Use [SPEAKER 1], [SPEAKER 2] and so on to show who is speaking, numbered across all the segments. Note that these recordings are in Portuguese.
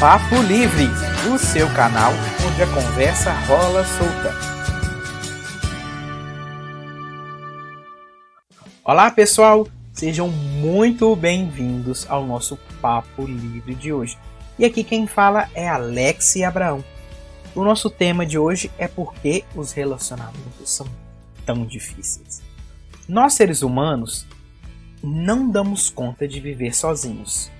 [SPEAKER 1] Papo Livre, o seu canal onde a conversa rola solta. Olá pessoal, sejam muito bem-vindos ao nosso Papo Livre de hoje. E aqui quem fala é Alex Abraão. O nosso tema de hoje é por que os relacionamentos são tão difíceis. Nós seres humanos não damos conta de viver sozinhos.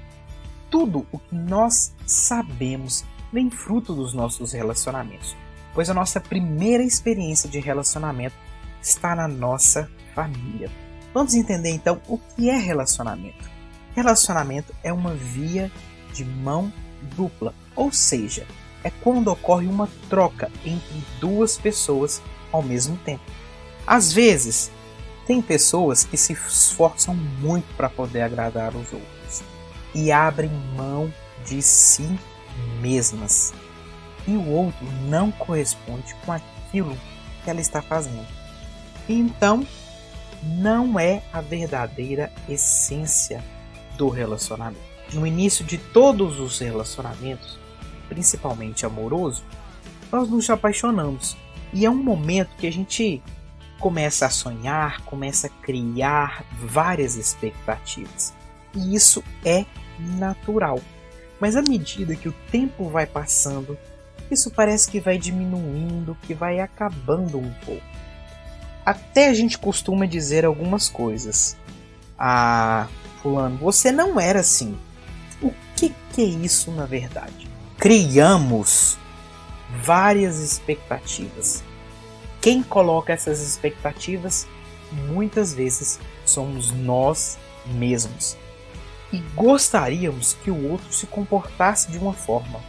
[SPEAKER 1] Tudo o que nós sabemos vem fruto dos nossos relacionamentos, pois a nossa primeira experiência de relacionamento está na nossa família. Vamos entender então o que é relacionamento. Relacionamento é uma via de mão dupla, ou seja, é quando ocorre uma troca entre duas pessoas ao mesmo tempo. Às vezes, tem pessoas que se esforçam muito para poder agradar os outros e abrem mão de si mesmas. E o outro não corresponde com aquilo que ela está fazendo. Então, não é a verdadeira essência do relacionamento. No início de todos os relacionamentos, principalmente amoroso, nós nos apaixonamos. E é um momento que a gente começa a sonhar, começa a criar várias expectativas. E isso é natural. Mas à medida que o tempo vai passando, isso parece que vai diminuindo, que vai acabando um pouco. Até a gente costuma dizer algumas coisas. Ah, fulano, você não era assim. O que, que é isso na verdade? Criamos várias expectativas quem coloca essas expectativas muitas vezes somos nós mesmos. E gostaríamos que o outro se comportasse de uma forma,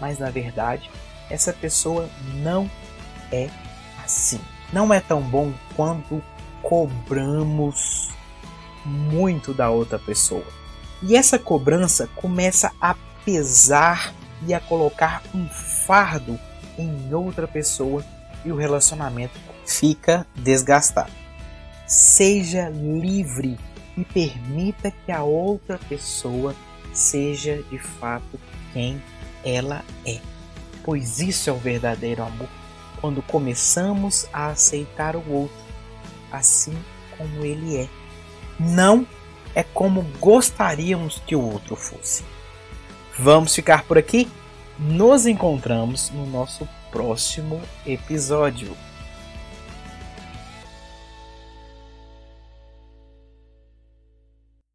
[SPEAKER 1] mas na verdade essa pessoa não é assim. Não é tão bom quando cobramos muito da outra pessoa. E essa cobrança começa a pesar e a colocar um fardo em outra pessoa e o relacionamento fica desgastado. Seja livre e permita que a outra pessoa seja de fato quem ela é. Pois isso é o verdadeiro amor, quando começamos a aceitar o outro assim como ele é. Não é como gostaríamos que o outro fosse. Vamos ficar por aqui? Nos encontramos no nosso próximo episódio.